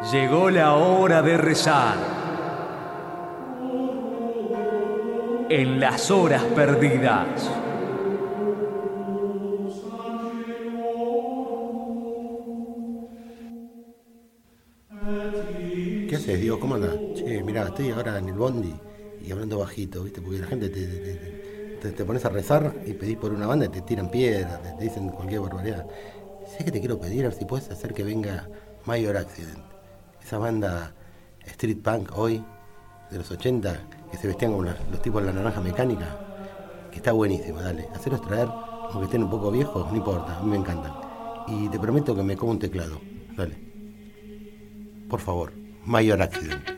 Llegó la hora de rezar. En las horas perdidas. ¿Qué haces, Diego? ¿Cómo andas? Che, mirá, estoy ahora en el bondi y hablando bajito, ¿viste? Porque la gente te, te- pones a rezar y pedís por una banda y te tiran piedras, te, te dicen cualquier barbaridad. ¿Sabes qué te quiero pedir? A ver si puedes hacer que venga Mayor Accident. Esa banda street punk hoy, de los 80, que se vestían como la- los tipos de la naranja mecánica, que está buenísima, dale. Hacerlos traer, aunque estén un poco viejos, no importa, a mí me encantan. Y te prometo que me como un teclado, dale. Por favor, Mayor Accident.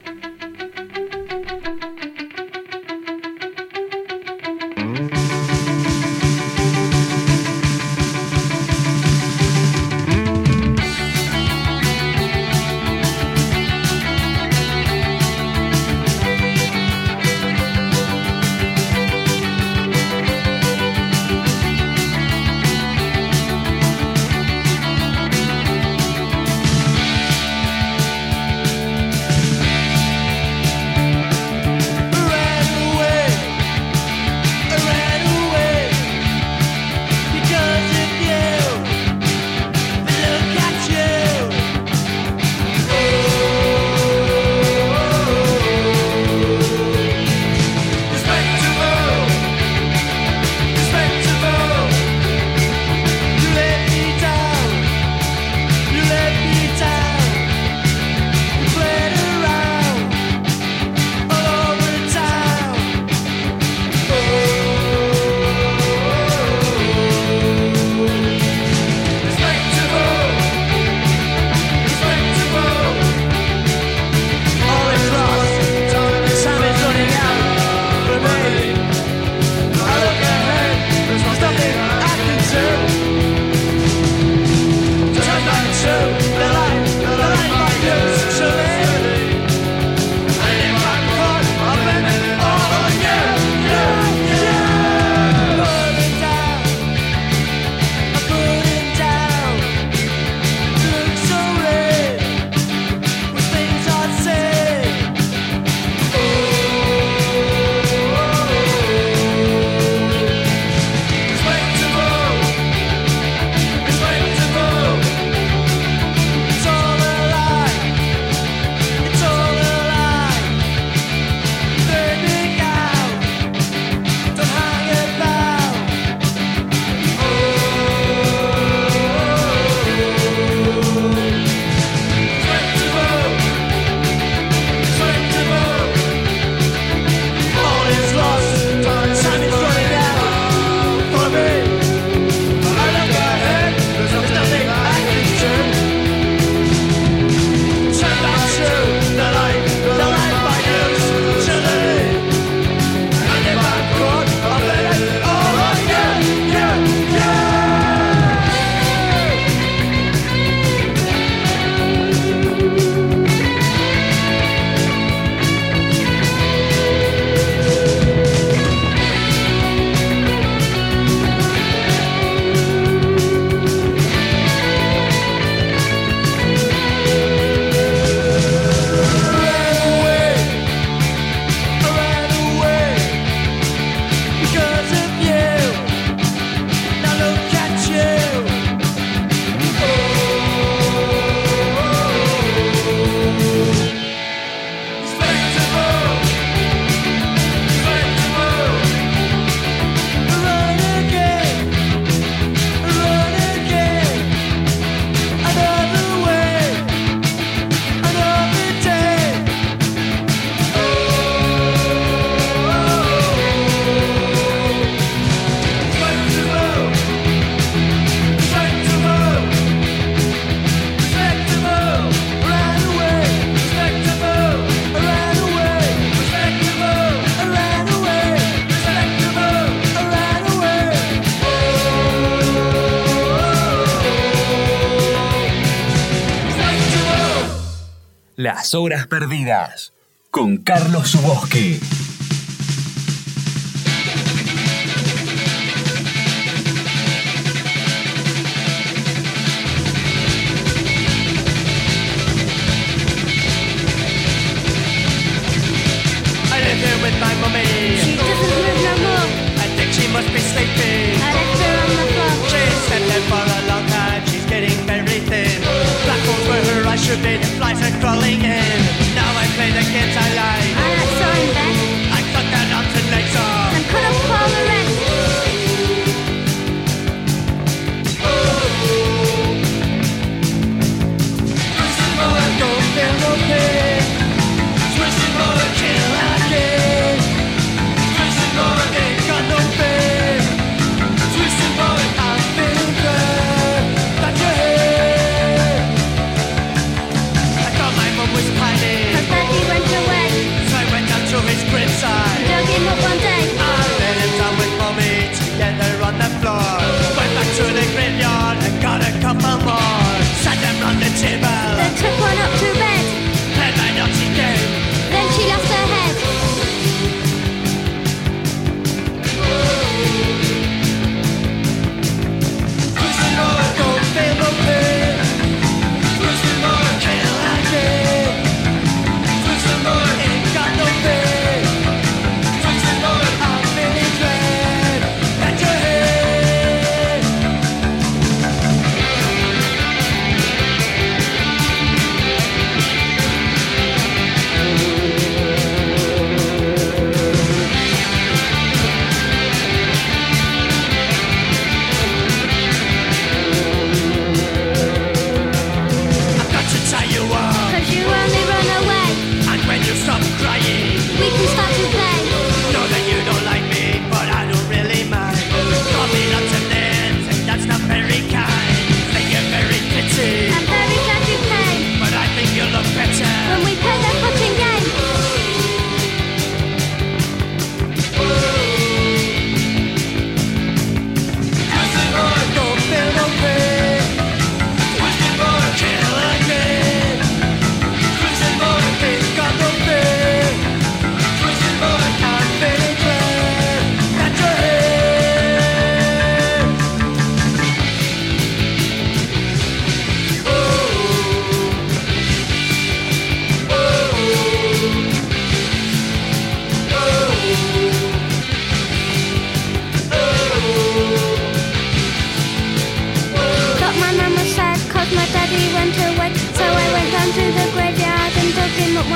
Las horas perdidas. Con Carlos Subosque. falling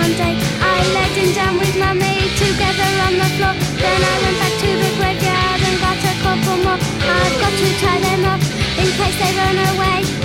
one day I laid him down with my together on the floor. Then I went back to the graveyard and got a couple more. I've got to tie them up in case they run away.